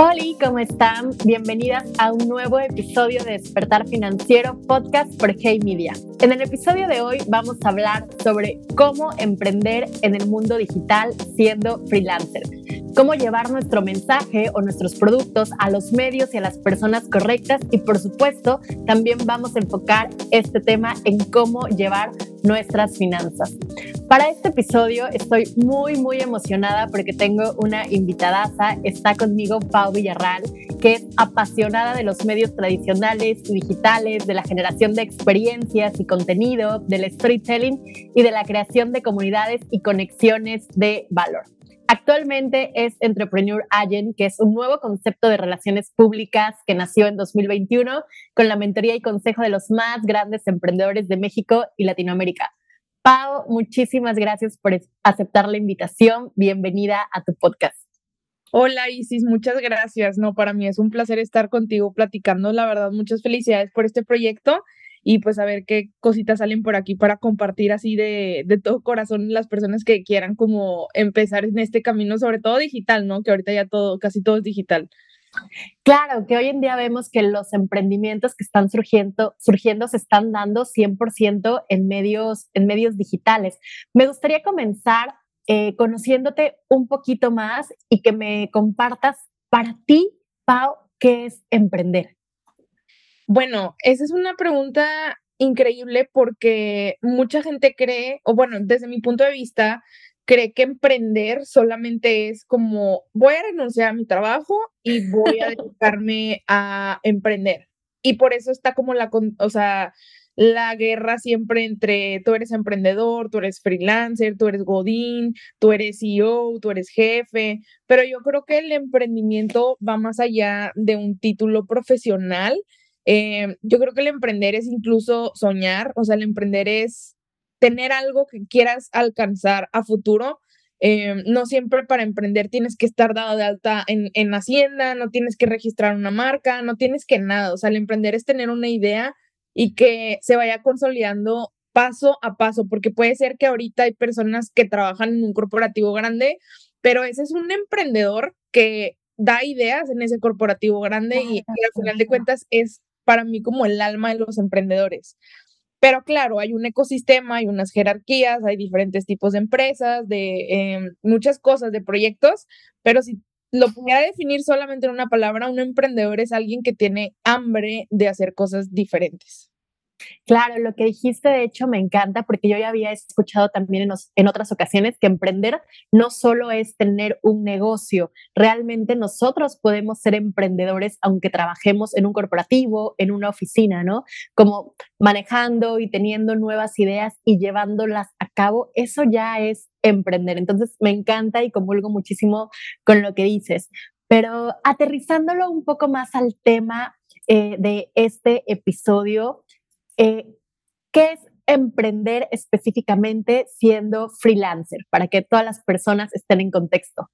Hola, ¿cómo están? Bienvenidas a un nuevo episodio de Despertar Financiero, podcast por Hey Media. En el episodio de hoy vamos a hablar sobre cómo emprender en el mundo digital siendo freelancer cómo llevar nuestro mensaje o nuestros productos a los medios y a las personas correctas y por supuesto también vamos a enfocar este tema en cómo llevar nuestras finanzas. Para este episodio estoy muy muy emocionada porque tengo una invitadaza, está conmigo Pau Villarral, que es apasionada de los medios tradicionales y digitales, de la generación de experiencias y contenido, del storytelling y de la creación de comunidades y conexiones de valor. Actualmente es Entrepreneur Agent, que es un nuevo concepto de relaciones públicas que nació en 2021 con la mentoría y consejo de los más grandes emprendedores de México y Latinoamérica. Pau, muchísimas gracias por aceptar la invitación. Bienvenida a tu podcast. Hola Isis, muchas gracias. No, para mí es un placer estar contigo platicando. La verdad, muchas felicidades por este proyecto y pues a ver qué cositas salen por aquí para compartir así de, de todo corazón las personas que quieran como empezar en este camino, sobre todo digital, ¿no? Que ahorita ya todo, casi todo es digital. Claro, que hoy en día vemos que los emprendimientos que están surgiendo, surgiendo se están dando 100% en medios, en medios digitales. Me gustaría comenzar eh, conociéndote un poquito más y que me compartas para ti, Pau, qué es emprender. Bueno, esa es una pregunta increíble porque mucha gente cree, o bueno, desde mi punto de vista, cree que emprender solamente es como voy a renunciar a mi trabajo y voy a dedicarme a emprender. Y por eso está como la, o sea, la guerra siempre entre tú eres emprendedor, tú eres freelancer, tú eres godín, tú eres CEO, tú eres jefe, pero yo creo que el emprendimiento va más allá de un título profesional eh, yo creo que el emprender es incluso soñar, o sea, el emprender es tener algo que quieras alcanzar a futuro. Eh, no siempre para emprender tienes que estar dado de alta en, en Hacienda, no tienes que registrar una marca, no tienes que nada. O sea, el emprender es tener una idea y que se vaya consolidando paso a paso, porque puede ser que ahorita hay personas que trabajan en un corporativo grande, pero ese es un emprendedor que da ideas en ese corporativo grande y, y al final de cuentas es para mí como el alma de los emprendedores. Pero claro, hay un ecosistema, hay unas jerarquías, hay diferentes tipos de empresas, de em, muchas cosas, de proyectos, pero si lo pudiera definir solamente en una palabra, un emprendedor es alguien que tiene hambre de hacer cosas diferentes. Claro, lo que dijiste de hecho me encanta porque yo ya había escuchado también en, otras ocasiones que emprender no solo es tener un negocio, realmente nosotros podemos ser emprendedores aunque trabajemos en un corporativo, en una oficina, ¿no? Como manejando y teniendo nuevas ideas y llevándolas a cabo, eso ya es emprender. Entonces me encanta y comulgo muchísimo con lo que dices. Pero aterrizándolo un poco más al tema eh, de este episodio, eh, ¿Qué es emprender específicamente siendo freelancer para que todas las personas estén en contexto?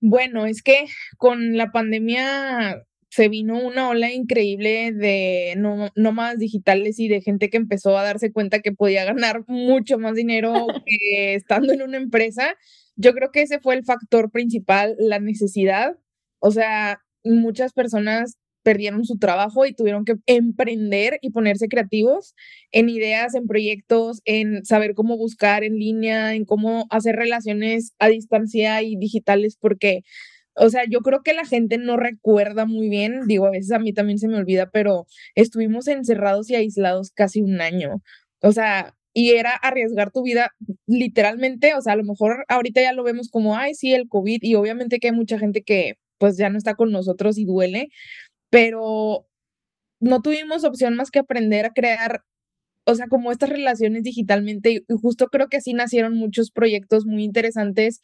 Bueno, es que con la pandemia se vino una ola increíble de nómadas digitales y de gente que empezó a darse cuenta que podía ganar mucho más dinero que estando en una empresa. Yo creo que ese fue el factor principal, la necesidad. O sea, muchas personas perdieron su trabajo y tuvieron que emprender y ponerse creativos en ideas, en proyectos, en saber cómo buscar en línea, en cómo hacer relaciones a distancia y digitales, porque, o sea, yo creo que la gente no recuerda muy bien, digo, a veces a mí también se me olvida, pero estuvimos encerrados y aislados casi un año. O sea, y era arriesgar tu vida literalmente, o sea, a lo mejor ahorita ya lo vemos como, ay, sí, el COVID, y obviamente que hay mucha gente que pues ya no está con nosotros y duele, pero no tuvimos opción más que aprender a crear, o sea, como estas relaciones digitalmente y justo creo que así nacieron muchos proyectos muy interesantes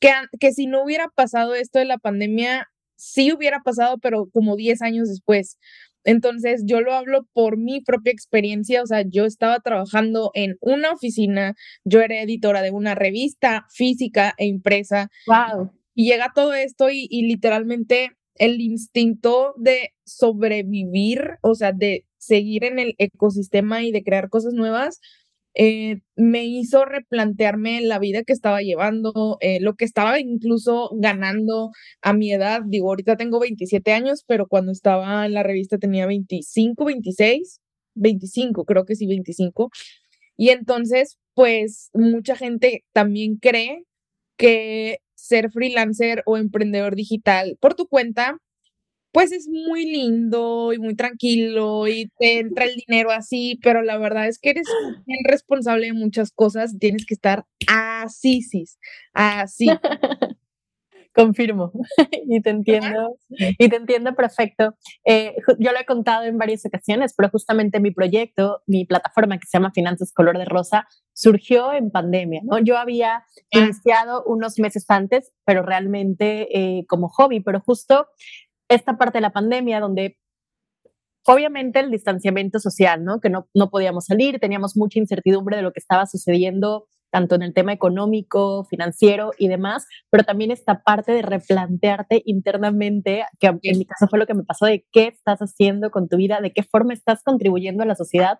que, que si no hubiera pasado esto de la pandemia, sí hubiera pasado, pero como 10 años después. Entonces, yo lo hablo por mi propia experiencia, o sea, yo estaba trabajando en una oficina, yo era editora de una revista física e impresa. Wow. Y llega todo esto y, y literalmente el instinto de sobrevivir, o sea, de seguir en el ecosistema y de crear cosas nuevas, eh, me hizo replantearme la vida que estaba llevando, eh, lo que estaba incluso ganando a mi edad. Digo, ahorita tengo 27 años, pero cuando estaba en la revista tenía 25, 26, 25, creo que sí, 25. Y entonces, pues mucha gente también cree que ser freelancer o emprendedor digital por tu cuenta pues es muy lindo y muy tranquilo y te entra el dinero así, pero la verdad es que eres bien responsable de muchas cosas, tienes que estar así, sí, así. Confirmo y te entiendo y te entiendo perfecto. Eh, yo lo he contado en varias ocasiones, pero justamente mi proyecto, mi plataforma que se llama Finanzas Color de Rosa, surgió en pandemia. ¿no? Yo había ah. iniciado unos meses antes, pero realmente eh, como hobby, pero justo esta parte de la pandemia donde obviamente el distanciamiento social, ¿no? Que no, no podíamos salir, teníamos mucha incertidumbre de lo que estaba sucediendo tanto en el tema económico, financiero y demás, pero también esta parte de replantearte internamente, que en mi caso fue lo que me pasó, de qué estás haciendo con tu vida, de qué forma estás contribuyendo a la sociedad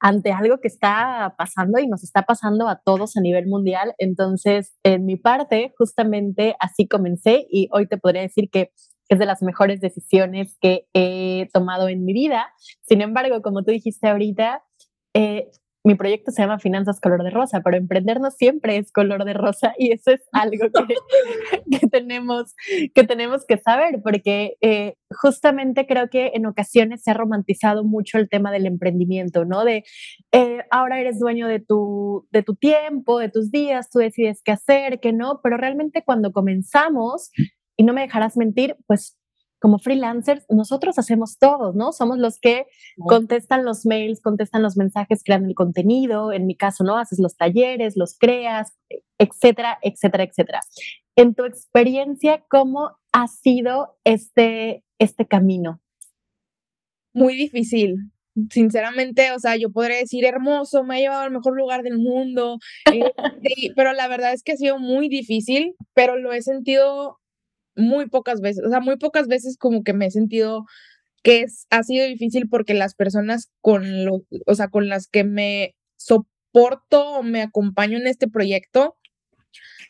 ante algo que está pasando y nos está pasando a todos a nivel mundial. Entonces, en mi parte, justamente así comencé y hoy te podría decir que es de las mejores decisiones que he tomado en mi vida. Sin embargo, como tú dijiste ahorita, eh, mi proyecto se llama Finanzas Color de Rosa, pero emprender no siempre es color de rosa y eso es algo que, tenemos, que tenemos que saber, porque eh, justamente creo que en ocasiones se ha romantizado mucho el tema del emprendimiento, ¿no? De eh, ahora eres dueño de tu, de tu tiempo, de tus días, tú decides qué hacer, qué no, pero realmente cuando comenzamos y no me dejarás mentir, pues como freelancers, nosotros hacemos todo, ¿no? Somos los que contestan los mails, contestan los mensajes, crean el contenido, en mi caso, ¿no? Haces los talleres, los creas, etcétera, etcétera, etcétera. En tu experiencia, ¿cómo ha sido este, este camino? Muy difícil, sinceramente, o sea, yo podría decir hermoso, me ha llevado al mejor lugar del mundo, eh, pero la verdad es que ha sido muy difícil, pero lo he sentido muy pocas veces, o sea, muy pocas veces como que me he sentido que es, ha sido difícil porque las personas con lo, o sea, con las que me soporto o me acompaño en este proyecto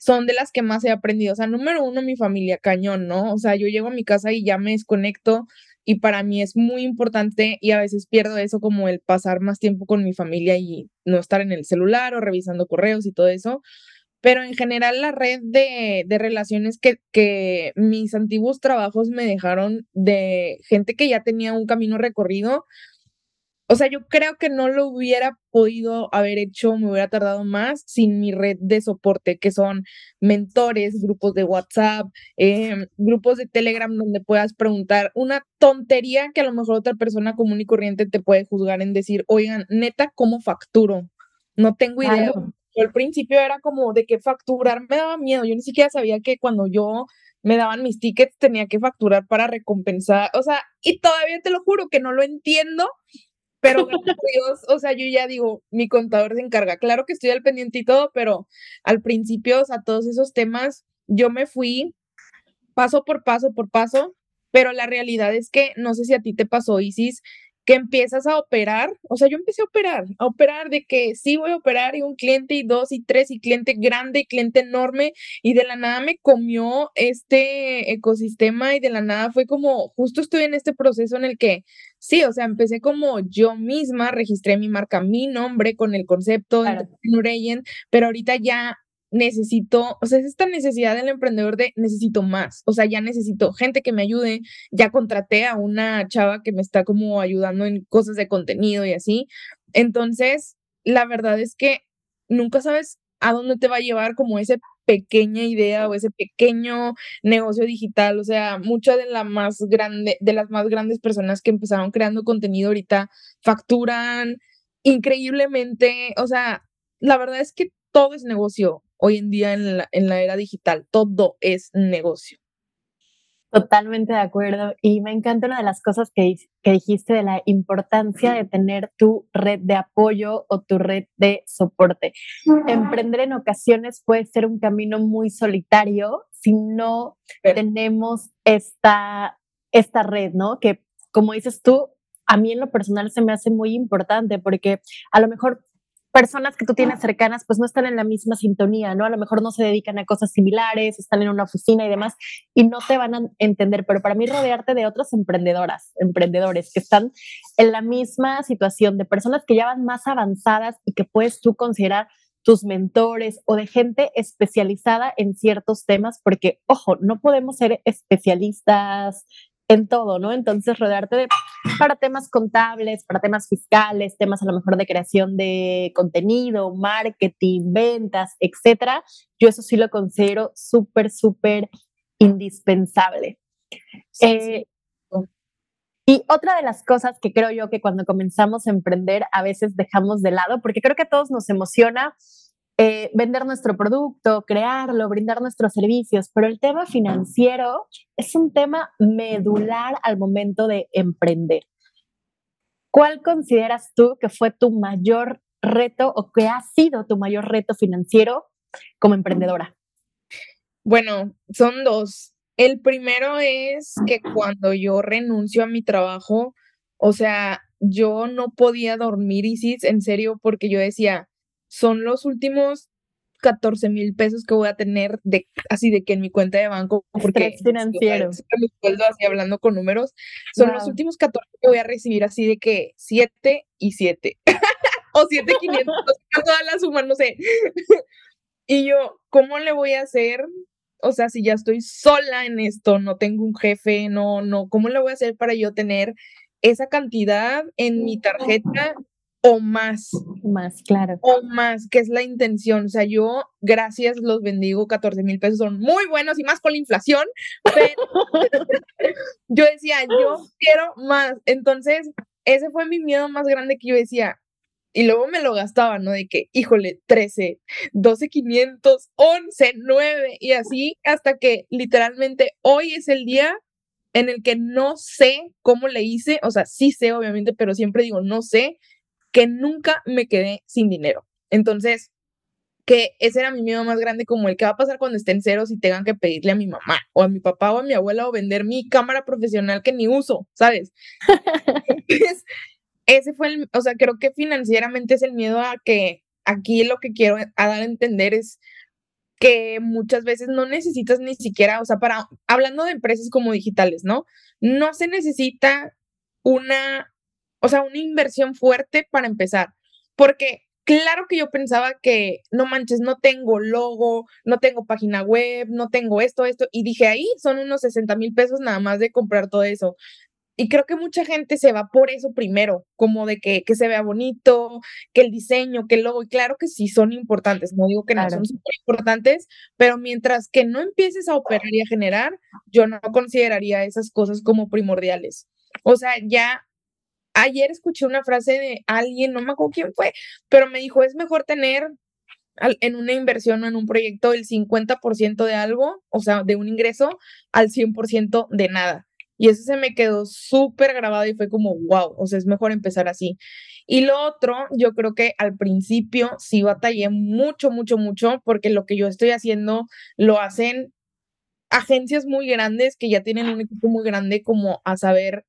son de las que más he aprendido. O sea, número uno, mi familia, cañón, ¿no? O sea, yo llego a mi casa y ya me desconecto y para mí es muy importante y a veces pierdo eso como el pasar más tiempo con mi familia y no estar en el celular o revisando correos y todo eso pero en general la red de, relaciones que, que, mis antiguos trabajos me dejaron de gente que ya tenía un camino recorrido, o sea, yo creo que no lo hubiera podido haber hecho, me hubiera tardado más sin mi red de soporte, que son mentores, grupos de WhatsApp, em, grupos de Telegram donde puedas preguntar una tontería que a lo mejor otra persona común y corriente te puede juzgar en decir, oigan, neta, ¿cómo facturo? No tengo idea al principio era como de que facturar me daba miedo. Yo ni siquiera sabía que cuando yo me daban mis tickets tenía que facturar para recompensar. O sea, y todavía te lo juro que no lo entiendo, pero Dios, o sea, yo ya digo, mi contador se encarga. Claro que estoy al pendiente y todo, pero al principio, o sea, todos esos temas, yo me fui paso por paso por paso, pero la realidad es que no sé si a ti te pasó, Isis, que empiezas a operar, o sea, yo empecé a operar, a operar de que sí voy a operar y un cliente y dos y tres y cliente grande y cliente enorme y de la nada me comió este ecosistema y de la nada fue como, justo estoy en este proceso en el que sí, o sea, empecé como yo misma, registré mi marca, mi nombre con el concepto de pero ahorita ya necesito, o sea, es esta necesidad del emprendedor de necesito más, o sea, ya necesito gente que me ayude, ya contraté a una chava que me está como ayudando en cosas de contenido y así. Entonces, la verdad es que nunca sabes a dónde te va a llevar como esa pequeña idea o ese pequeño negocio digital, o sea, muchas de la más grande de las más grandes personas que empezaron creando contenido ahorita facturan increíblemente, o sea, la verdad es que todo es negocio hoy en día en la, en la era digital. Todo es negocio. Totalmente de acuerdo. Y me encanta una de las cosas que, que, dijiste de la importancia de tener tu red de apoyo o tu red de soporte. Emprender en ocasiones puede ser un camino muy solitario si no tenemos esta, esta red, ¿no? Que como dices tú, a mí en lo personal se me hace muy importante porque a lo mejor personas que tú tienes cercanas pues no están en la misma sintonía, ¿no? A lo mejor no se dedican a cosas similares, están en una oficina y demás y no te van a entender, pero para mí rodearte de otras emprendedoras, emprendedores que están en la misma situación, de personas que ya van más avanzadas y que puedes tú considerar tus mentores o de gente especializada en ciertos temas, porque, ojo, no podemos ser especialistas en todo, ¿no? Entonces, rodearte de, para temas contables, para temas fiscales, temas a lo mejor de creación de contenido, marketing, ventas, etcétera, yo eso sí lo considero súper, súper indispensable. Eh, y otra de las cosas que creo yo que cuando comenzamos a emprender a veces dejamos de lado, porque creo que a todos nos emociona eh, vender nuestro producto, crearlo, brindar nuestros servicios, pero el tema financiero es un tema medular al momento de emprender. ¿Cuál consideras tú que fue tu mayor reto o que ha sido tu mayor reto financiero como emprendedora? Bueno, son dos. El primero es que cuando yo renuncio a mi trabajo, o sea, yo no podía dormir, Isis, en serio, porque yo decía, son los últimos 14 mil pesos que voy a tener de así de que en mi cuenta de banco, porque financiero. así hablando con números, son los últimos 14 que voy a recibir así de que 7 y 7. o 7,500, toda la suma, no sé. y yo, ¿cómo le voy a hacer o sea, si ya estoy sola en esto, no tengo un jefe, no, no, ¿cómo le voy a hacer para yo tener esa cantidad en mi tarjeta o más? Más, claro. O más, que es la intención. O sea, yo, gracias, los bendigo, 14 mil pesos son muy buenos y más con la inflación, pero yo decía, yo quiero más. Entonces, ese fue mi miedo más grande que yo decía, y luego me lo gastaba, ¿no? De que, híjole, 13, 12, 500, 11, 9 y así hasta que literalmente hoy es el día en el que no sé cómo le hice, o sea, sí sé obviamente, pero siempre digo, no sé, que nunca me quedé sin dinero. Entonces, que ese era mi miedo más grande, como el que va a pasar cuando estén ceros y tengan que pedirle a mi mamá o a mi papá o a mi abuela o vender mi cámara profesional que ni uso, ¿sabes? ese fue el, o sea, creo que financieramente es el miedo a que aquí lo que quiero a dar a entender es que muchas veces no necesitas ni siquiera, o sea, para, hablando de empresas como digitales, ¿no? No se necesita una, o sea, una inversión fuerte para empezar, porque claro que yo pensaba que, no manches, no tengo logo, no tengo página web, no tengo esto, esto, y dije, ahí son unos 60 mil pesos nada más de comprar todo eso. Y creo que mucha gente se va por eso primero, como de que, que se vea bonito, que el diseño, que el logo, y claro que sí son importantes, no digo que no son súper importantes, pero mientras que no empieces a operar y a generar, yo no consideraría esas cosas como primordiales. O sea, ya ayer escuché una frase de alguien, no me acuerdo quién fue, pero me dijo, es mejor tener en una inversión o en un proyecto el 50% de algo, o sea, de un ingreso, al 100% de nada. Y eso se me quedó súper grabado y fue como, wow, o sea, es mejor empezar así. Y lo otro, yo creo que al principio sí batallé mucho, mucho, mucho, porque lo que yo estoy haciendo lo hacen agencias muy grandes que ya tienen un equipo muy grande como a saber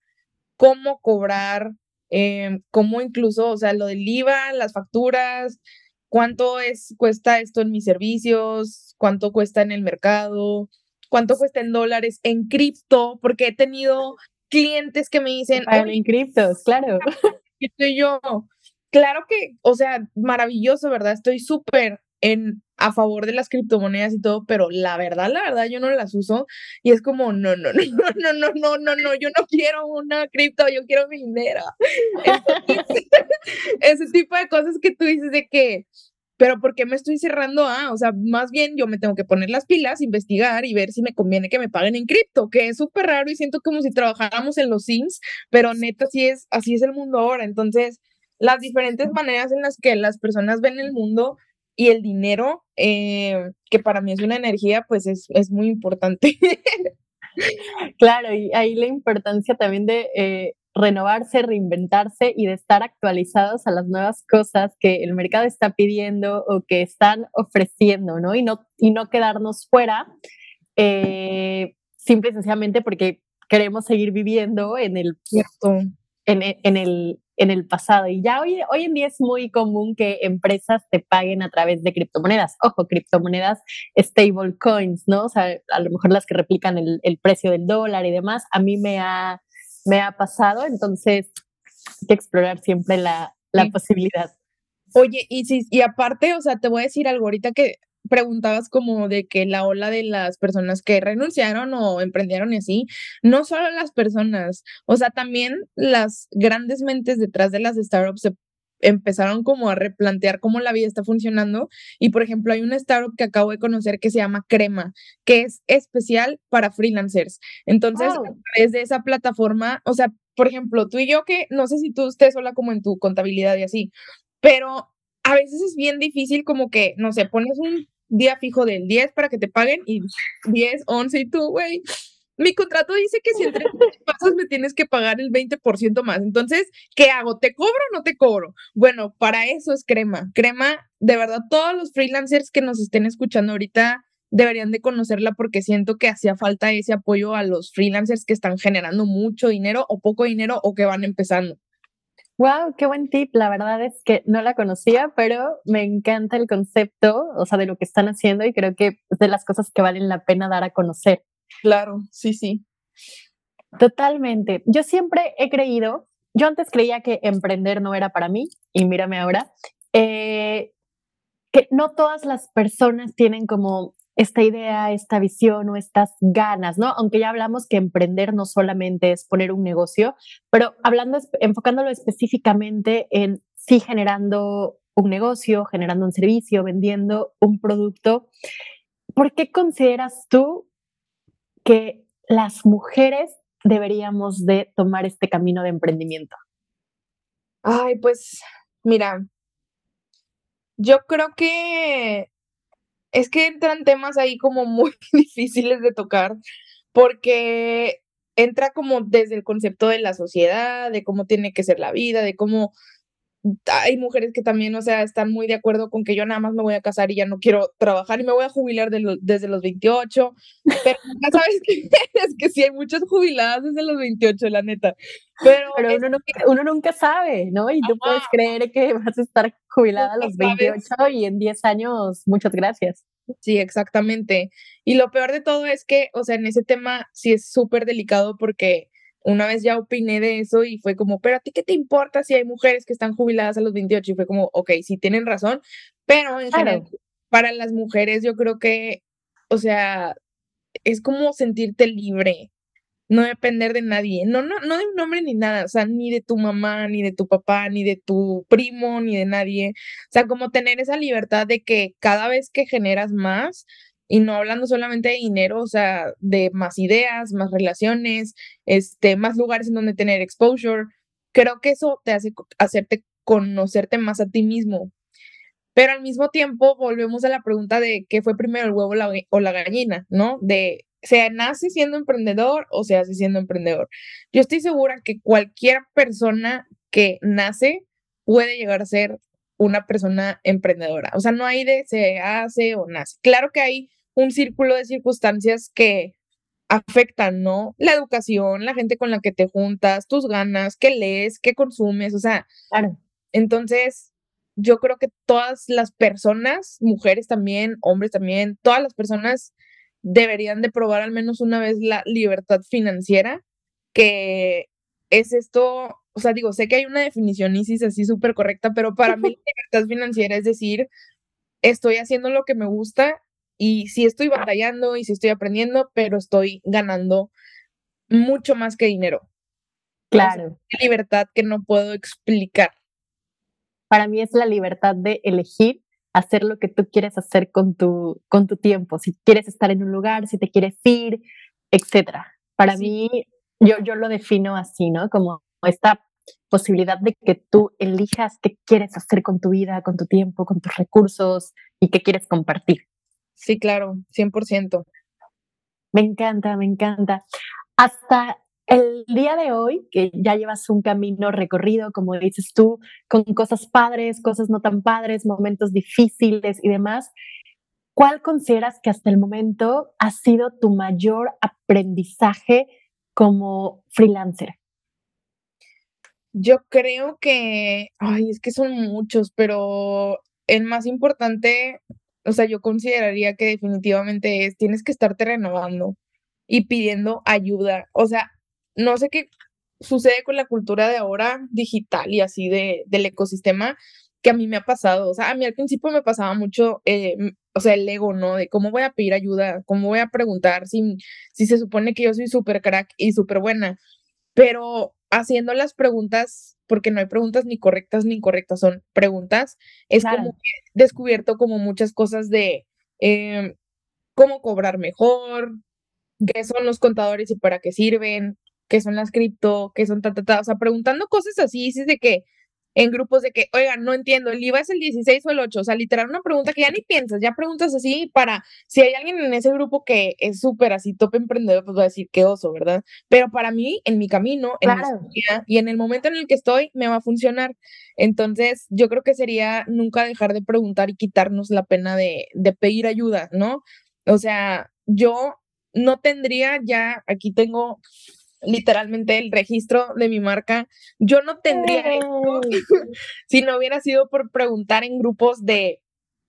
cómo cobrar, eh, cómo incluso, o sea, lo del IVA, las facturas, cuánto es, cuesta esto en mis servicios, cuánto cuesta en el mercado, cuánto cuesta en dólares, en cripto, porque he tenido clientes que me dicen... en criptos, claro. Estoy yo, claro que, o sea, maravilloso, ¿verdad? Estoy súper en a favor de las criptomonedas y todo, pero la verdad, la verdad, yo no las uso y es como, no, no, no, no, no, no, no, yo no quiero una cripto, yo quiero mi dinero. ese tipo de cosas que tú dices de que, pero ¿por qué me estoy cerrando a? O sea, más bien yo me tengo que poner las pilas, investigar y ver si me conviene que me paguen en cripto, que es súper raro y siento como si trabajáramos en los Sims, pero neta, así es, así es el mundo ahora. Entonces, las diferentes maneras en las que las personas ven el mundo y el dinero, eh, que para mí es una energía, pues es, es muy importante. claro, y ahí la importancia también de eh, renovarse, reinventarse y de estar actualizados a las nuevas cosas que el mercado está pidiendo o que están ofreciendo, ¿no? Y no, y no quedarnos fuera, eh, simple y sencillamente porque queremos seguir viviendo en el, en, en, el, en el pasado. Y ya hoy, hoy en día es muy común que empresas te paguen a través de criptomonedas. Ojo, criptomonedas stable coins, ¿no? O sea, a lo mejor las que replican el, el precio del dólar y demás. A mí me ha, me ha pasado, entonces hay que explorar siempre la, la posibilidad. Oye, y, si, y aparte, o sea, te voy a decir algo ahorita que preguntabas como de que la ola de las personas que renunciaron o emprendieron y así, no solo las personas, o sea, también las grandes mentes detrás de las startups se empezaron como a replantear cómo la vida está funcionando y por ejemplo hay una startup que acabo de conocer que se llama Crema, que es especial para freelancers. Entonces, a través de esa plataforma, o sea, por ejemplo, tú y yo que no sé si tú estés sola como en tu contabilidad y así, pero a veces es bien difícil como que, no sé, pones un día fijo del 10 para que te paguen y 10, 11 y tú, güey, mi contrato dice que si entre pasas me tienes que pagar el 20% más. Entonces, ¿qué hago? ¿Te cobro o no te cobro? Bueno, para eso es Crema. Crema, de verdad, todos los freelancers que nos estén escuchando ahorita deberían de conocerla porque siento que hacía falta ese apoyo a los freelancers que están generando mucho dinero o poco dinero o que van empezando. Wow, qué buen tip. La verdad es que no la conocía, pero me encanta el concepto, o sea, de lo que están haciendo y creo que es de las cosas que valen la pena dar a conocer. Claro, sí, sí. Totalmente. Yo siempre he creído, yo antes creía que emprender no era para mí y mírame ahora, eh, que no todas las personas tienen como esta idea, esta visión o estas ganas, ¿no? Aunque ya hablamos que emprender no solamente es poner un negocio, pero hablando, enfocándolo específicamente en sí generando un negocio, generando un servicio, vendiendo un producto, ¿por qué consideras tú que las mujeres deberíamos de tomar este camino de emprendimiento? Ay, pues mira, yo creo que es que entran temas ahí como muy difíciles de tocar porque entra como desde el concepto de la sociedad, de cómo tiene que ser la vida, de cómo hay mujeres que también, o sea, están muy de acuerdo con que yo nada más me voy a casar y ya no quiero trabajar y me voy a jubilar desde los 28, pero ya sabes que es que sí hay muchas jubiladas desde los 28, la neta. Pero, uno, nunca, sabe, ¿no? Y tú puedes creer que vas a estar jubilada a los 28 y en 10 años, muchas gracias. Sí, exactamente. Y lo peor de todo es que, o sea, en ese tema sí es súper delicado porque una vez ya opiné de eso y fue como, pero a ti qué te importa si hay mujeres que están jubiladas a los 28? Y fue como, ok, sí tienen razón, pero en general, para las mujeres yo creo que, o sea, es como sentirte libre, no depender de nadie, no, no, no de un hombre ni nada, o sea, ni de tu mamá, ni de tu papá, ni de tu primo, ni de nadie, o sea, como tener esa libertad de que cada vez que generas más, y no hablando solamente de dinero, o sea, de más ideas, más relaciones, este, más lugares en donde tener exposure. Creo que eso te hace hacerte conocerte más a ti mismo. Pero al mismo tiempo volvemos a la pregunta de qué fue primero el huevo o la gallina, ¿no? De se nace siendo emprendedor o se hace siendo emprendedor. Yo estoy segura que cualquier persona que nace puede llegar a ser una persona emprendedora. O sea, no hay de se hace o nace. Claro que hay un círculo de circunstancias que afectan, ¿no? La educación, la gente con la que te juntas, tus ganas, qué lees, qué consumes, o sea, entonces yo creo que todas las personas, mujeres también, hombres también, todas las personas deberían de probar al menos una vez la libertad financiera, que es esto, o sea, digo, sé que hay una definición ISIS así súper correcta, pero para mí libertad financiera es decir, estoy haciendo lo que me gusta y sí estoy batallando y sí estoy aprendiendo, pero estoy ganando mucho más que dinero. Claro. Es libertad que no puedo explicar. Para mí es la libertad de elegir hacer lo que tú quieres hacer con tu, con tu tiempo, si quieres estar en un lugar, si te quieres ir, etcétera. Para mí, yo, yo lo defino así, ¿no? Como esta posibilidad de que tú elijas qué quieres hacer con tu vida, con tu tiempo, con tus recursos y qué quieres compartir. Sí, claro, 100%. Me encanta, me encanta. Hasta el día de hoy, que ya llevas un camino recorrido, como dices tú, con cosas padres, cosas no tan padres, momentos difíciles y demás, ¿cuál consideras que hasta el momento ha sido tu mayor aprendizaje como freelancer? Yo creo que, ay, es que son muchos, pero el más importante, o sea, yo consideraría que definitivamente es, tienes que estarte renovando y pidiendo ayuda. O sea, no sé qué sucede con la cultura de ahora digital y así de, del ecosistema que a mí me ha pasado. O sea, a mí al principio me pasaba mucho, eh, o sea, el ego, ¿no? De cómo voy a pedir ayuda, cómo voy a preguntar si, si se supone que yo soy súper crack y súper buena. Pero haciendo las preguntas, porque no hay preguntas ni correctas ni incorrectas, son preguntas, es como que he descubierto como muchas cosas de em, cómo cobrar mejor, qué son los contadores y para qué sirven, qué son las cripto, qué son ta, ta, ta, o sea, preguntando cosas así, dices de que en grupos de que, oigan, no entiendo, ¿el IVA es el 16 o el 8? O sea, literal, una pregunta que ya ni piensas, ya preguntas así para, si hay alguien en ese grupo que es súper así, top emprendedor, pues va a decir, qué oso, ¿verdad? Pero para mí, en mi camino, en mi vida, y en el momento en el que estoy, me va a funcionar. Entonces, yo creo que sería nunca dejar de preguntar y quitarnos la pena de, de pedir ayuda, ¿no? O sea, yo no tendría ya, aquí tengo literalmente el registro de mi marca, yo no tendría esto si no hubiera sido por preguntar en grupos de,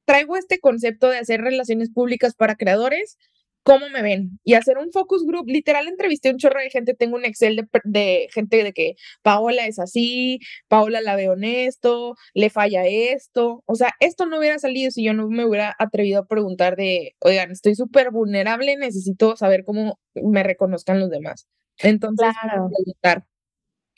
traigo este concepto de hacer relaciones públicas para creadores, ¿cómo me ven? Y hacer un focus group, literal entrevisté un chorro de gente, tengo un Excel de, de, gente de que Paola es así, Paola la ve honesto, le falla esto, o sea, esto no hubiera salido si yo no me hubiera atrevido a preguntar de, oigan, estoy súper vulnerable, necesito saber cómo me reconozcan los demás. Entonces, claro.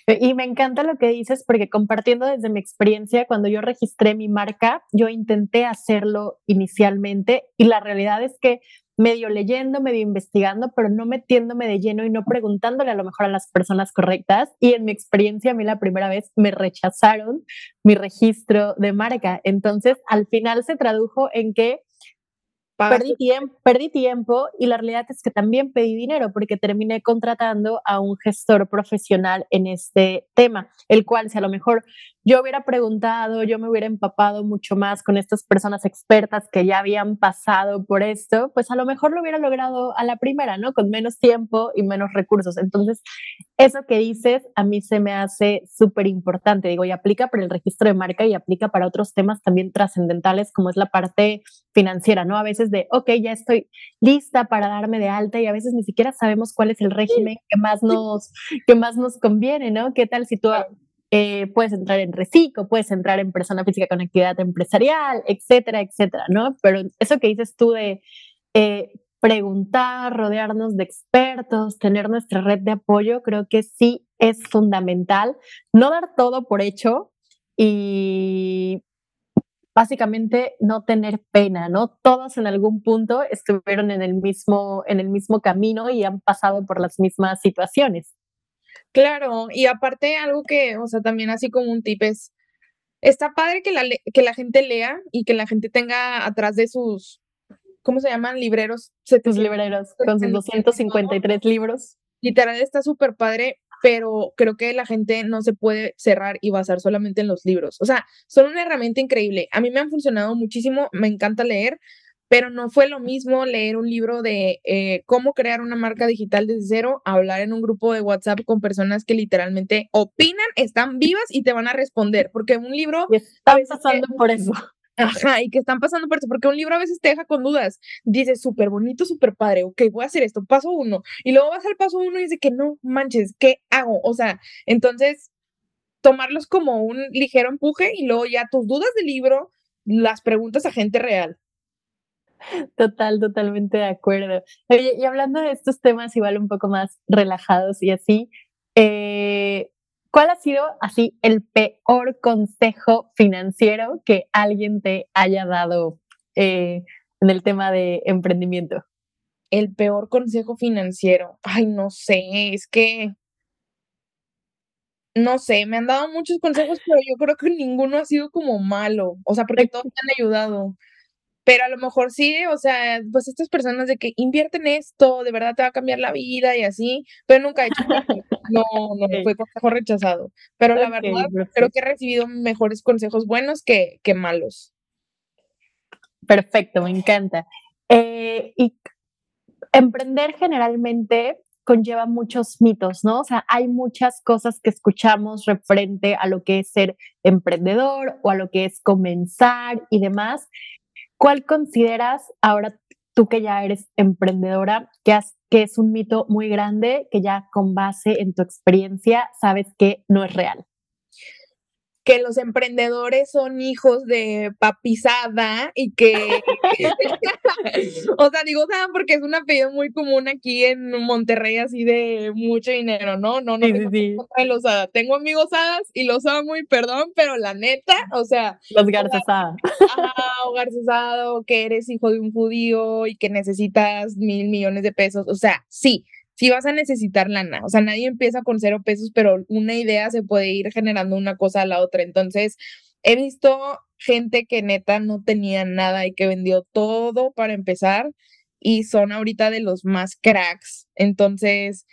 Y me encanta lo que dices porque compartiendo desde mi experiencia, cuando yo registré mi marca, yo intenté hacerlo inicialmente y la realidad es que medio leyendo, medio investigando, pero no metiéndome de lleno y no preguntándole a lo mejor a las personas correctas. Y en mi experiencia, a mí la primera vez me rechazaron mi registro de marca. Entonces, al final se tradujo en que Perdí tiempo, perdí tiempo y la realidad es que también pedí dinero porque terminé contratando a un gestor profesional en este tema, el cual si a lo mejor yo hubiera preguntado, yo me hubiera empapado mucho más con estas personas expertas que ya habían pasado por esto, pues a lo mejor lo hubiera logrado a la primera, ¿no? Con menos tiempo y menos recursos. Entonces, eso que dices a mí se me hace súper importante, digo, y aplica para el registro de marca y aplica para otros temas también trascendentales como es la parte financiera, ¿no? A veces de, ok, ya estoy lista para darme de alta y a veces ni siquiera sabemos cuál es el régimen que más nos, que más nos conviene, ¿no? ¿Qué tal si tú eh, puedes entrar en reciclo, puedes entrar en persona física con actividad empresarial, etcétera, etcétera, ¿no? Pero eso que dices tú de eh, preguntar, rodearnos de expertos, tener nuestra red de apoyo, creo que sí es fundamental. No dar todo por hecho y básicamente no tener pena, ¿no? Todos en algún punto estuvieron en el mismo, en el mismo camino y han pasado por las mismas situaciones. Claro, y aparte algo que, o sea, también así como un tip es, está padre que la, que la gente lea y que la gente tenga atrás de sus, ¿cómo se llaman? Libreros. Sus libreros, con sus 253 libros. Literal está súper padre, pero creo que la gente no se puede cerrar y basar solamente en los libros. O sea, son una herramienta increíble. A mí me han funcionado muchísimo, me encanta leer, pero no fue lo mismo leer un libro de eh, cómo crear una marca digital desde cero, hablar en un grupo de WhatsApp con personas que literalmente opinan, están vivas y te van a responder, porque un libro... Y están pasando por eso. Ajá, y que están pasando por eso, porque un libro a veces te deja con dudas. Dices, súper bonito, súper padre, ok, voy a hacer esto, paso uno. Y luego vas al paso uno y dices que no manches, ¿qué hago? O sea, entonces, tomarlos como un ligero empuje y luego ya tus dudas del libro las preguntas a gente real. Total, totalmente de acuerdo. Oye, y hablando de estos temas igual un poco más relajados y así, eh, ¿cuál ha sido así el peor consejo financiero que alguien te haya dado eh, en el tema de emprendimiento? El peor consejo financiero. Ay, no sé, es que no sé, me han dado muchos consejos, pero yo creo que ninguno ha sido como malo, o sea, porque todos me han ayudado. Pero a lo mejor sí, o sea, pues estas personas de que invierten esto, de verdad te va a cambiar la vida y así, pero nunca he hecho No, no, fue consejo rechazado. Pero la verdad, creo que he recibido mejores consejos buenos que, que malos. Perfecto, me encanta. Eh, y emprender generalmente conlleva muchos mitos, ¿no? O sea, hay muchas cosas que escuchamos referente a lo que es ser emprendedor o a lo que es comenzar y demás. ¿Cuál consideras ahora tú que ya eres emprendedora, que, que es un mito muy grande, que ya con base en tu experiencia sabes que no es real? Que los emprendedores son hijos de papizada y que, o sea, digo, ¿saben? Porque es un apellido muy común aquí en Monterrey, así de mucho dinero, ¿no? No, no, tengo, Los tengo amigos hadas y los amo y perdón, pero la neta, o sea. Los Garcesada. Ah, o Garcesado, que eres hijo de un judío y que necesitas mil millones de pesos, o sea, sí si vas a necesitar lana. O sea, nadie empieza con cero pesos, pero una idea se puede ir generando una cosa a la otra. Entonces, he visto gente que neta no tenía nada y que vendió todo para empezar y son ahorita de los más cracks. Entonces,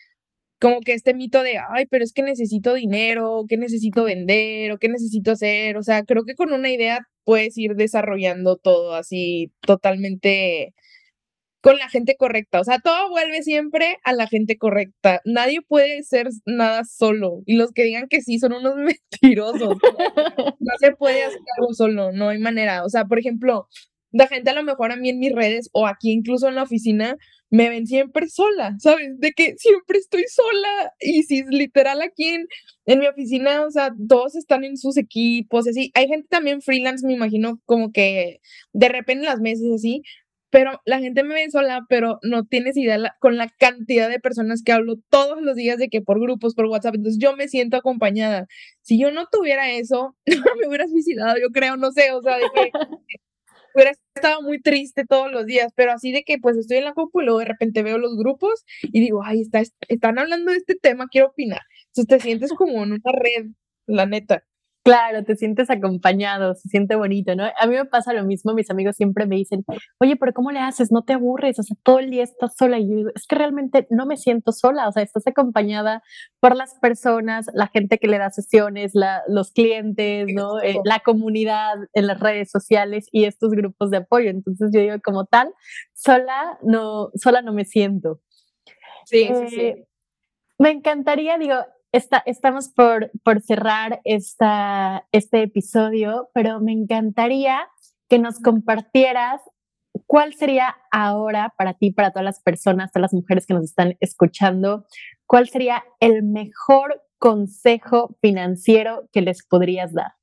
como que este mito de, ay, pero es que necesito dinero, ¿qué necesito vender o qué necesito hacer? O sea, creo que con una idea puedes ir desarrollando todo así totalmente con la gente correcta. O sea, todo vuelve siempre a la gente correcta. Nadie puede ser nada solo. Y los que digan que sí son unos mentirosos. no se puede hacer algo solo, no hay manera. O sea, por ejemplo, la gente a lo mejor a mí en mis redes o aquí incluso en la oficina me ven siempre sola, ¿sabes? De que siempre estoy sola y si es literal aquí en, en mi oficina, o sea, todos están en sus equipos, así. Hay gente también freelance, me imagino, como que de repente en las mesas así, pero la gente me ve sola, pero no tienes idea con la cantidad de personas que hablo todos los días de que por grupos, por WhatsApp, entonces yo me siento acompañada. Si yo no tuviera eso, me hubiera suicidado, yo creo, no sé, o sea, de que hubiera estado muy triste todos los días, pero así de que pues estoy en la compu y luego de repente veo los grupos y digo, ay, está, están hablando de este tema, quiero opinar. Entonces te sientes como en una red, la neta. Claro, te sientes acompañado, se siente bonito, ¿no? A mí me pasa lo mismo, mis amigos siempre me dicen, oye, pero ¿cómo le haces? ¿No te aburres? O sea, todo el día estás sola. Y yo digo, es que realmente no me siento sola, o sea, estás acompañada por las personas, la gente que le da sesiones, los clientes, ¿no? Eh, la comunidad en las redes sociales y estos grupos de apoyo. Entonces yo digo, como tal, sola no, sola no me siento. Sí, sí, sí. Eh, me encantaría, digo, estamos por, por cerrar esta, este episodio, pero me encantaría que nos compartieras cuál sería ahora para ti, para todas las personas, todas las mujeres que nos están escuchando, cuál sería el mejor consejo financiero que les podrías dar.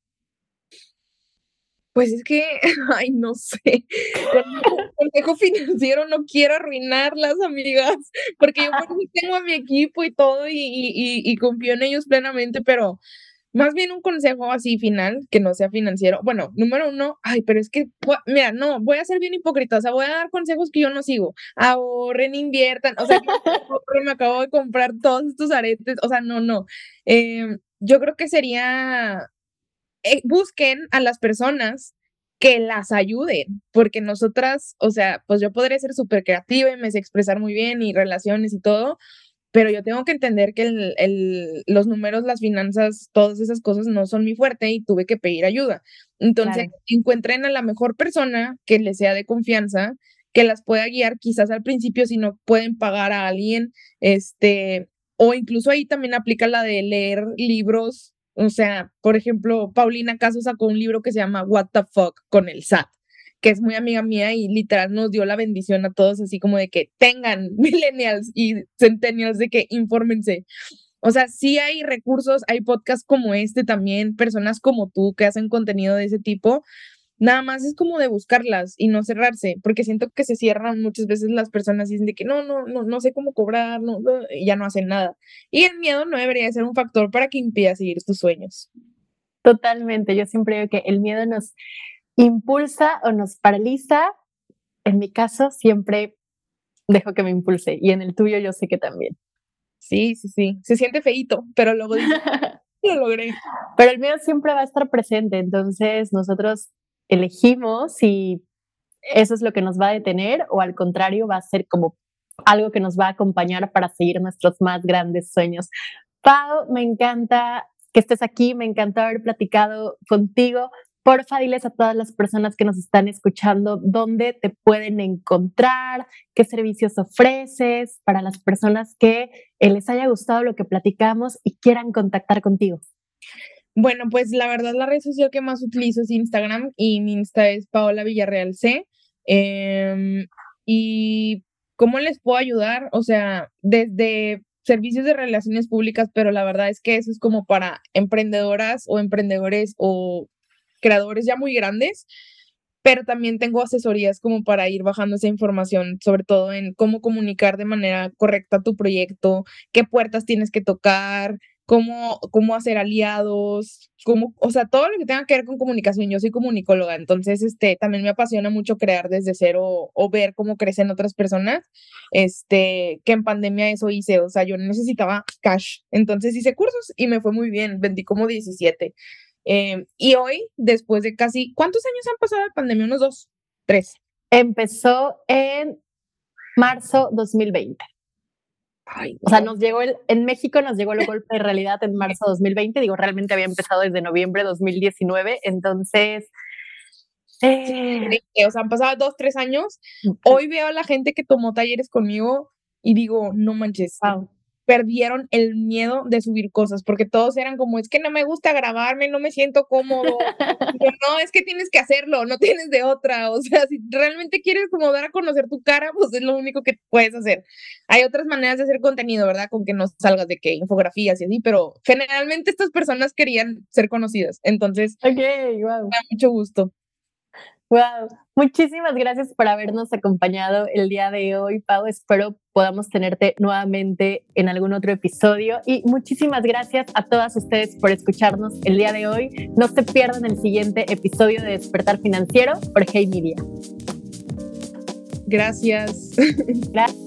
Pues es que, ay, no sé. consejo financiero no quiero arruinarlas, amigas, porque yo tengo a mi equipo y todo y, y, confío en ellos plenamente, pero más bien un consejo así final, que no sea financiero. Bueno, número uno, ay, pero es que, mira, no, voy a ser bien hipócrita, o sea, voy a dar consejos que yo no sigo. Ahorren, inviertan, o sea, me acabo de comprar todos estos aretes, o sea, no, no. Em, yo creo que sería eh, busquen a las personas que las ayuden, porque nosotras, o sea, pues yo podría ser súper creativa y me sé expresar muy bien y relaciones y todo, pero yo tengo que entender que el, los números, las finanzas, todas esas cosas no son mi fuerte y tuve que pedir ayuda. Entonces, encuentren a la mejor persona que les sea de confianza, que las pueda guiar quizás al principio si no pueden pagar a alguien, este, o incluso ahí también aplica la de leer libros o sea, por ejemplo, Paulina Caso sacó un libro que se llama What the Fuck con el SAT, que es muy amiga mía y literal nos dio la bendición a todos, así como de que tengan millennials y centennials de que infórmense. O sea, sí hay recursos, hay podcasts como este también, personas como tú que hacen contenido de ese tipo, Nada más es como de buscarlas y no cerrarse, porque siento que se cierran muchas veces las personas y dicen de que no, no, no, no sé cómo cobrar, no, y ya no hacen nada. Y el miedo no debería ser un factor para que impida seguir tus sueños. Totalmente, yo siempre digo que el miedo nos impulsa o nos paraliza. En mi caso, siempre dejo que me impulse y en el tuyo yo sé que también. Sí, sí, sí, se siente feito, pero luego digo, lo logré. Pero el miedo siempre va a estar presente, entonces nosotros elegimos si eso es lo que nos va a detener o al contrario va a ser como algo que nos va a acompañar para seguir nuestros más grandes sueños. Pau, me encanta que estés aquí, me encanta haber platicado contigo. porfa, diles a todas las personas que nos están escuchando dónde te pueden encontrar, qué servicios ofreces para las personas que eh, les haya gustado lo que platicamos y quieran contactar contigo. Bueno, pues la verdad la red social que más utilizo es Instagram y mi Insta es Paola Villarreal C. Em, y ¿cómo les puedo ayudar? O sea, desde servicios de relaciones públicas, pero la verdad es que eso es como para emprendedoras o emprendedores o creadores ya muy grandes, pero también tengo asesorías como para ir bajando esa información, sobre todo en cómo comunicar de manera correcta tu proyecto, qué puertas tienes que tocar, cómo, cómo hacer aliados, cómo, o sea, todo lo que tenga que ver con comunicación. Yo soy comunicóloga, entonces este, también me apasiona mucho crear desde cero o ver cómo crecen otras personas, este, que en pandemia eso hice, o sea, yo necesitaba cash, entonces hice cursos y me fue muy bien, vendí como 17. Em, y hoy, después de casi, ¿cuántos años han pasado de pandemia? Unos dos, tres. Empezó en marzo 2020 o sea, nos llegó el, en México nos llegó el golpe de realidad en marzo de 2020, digo, realmente había empezado desde noviembre de 2019, entonces... Eh, o sea, han pasado dos, tres años. Hoy veo a la gente que tomó talleres conmigo y digo, no manches, perdieron el miedo de subir cosas, porque todos eran como, es que no me gusta grabarme, no me siento cómodo. no, es que tienes que hacerlo, no tienes de otra. O sea, si realmente quieres como dar a conocer tu cara, pues es lo único que puedes hacer. Hay otras maneras de hacer contenido, ¿verdad? Con que no salgas de que infografías y así, pero generalmente estas personas querían ser conocidas. Entonces, okay, wow. me da mucho gusto. Wow, muchísimas gracias por habernos acompañado el día de hoy, Pau. Espero podamos tenerte nuevamente en algún otro episodio. Y muchísimas gracias a todas ustedes por escucharnos el día de hoy. No se pierdan el siguiente episodio de Despertar Financiero por Hey Media. Gracias. Gracias.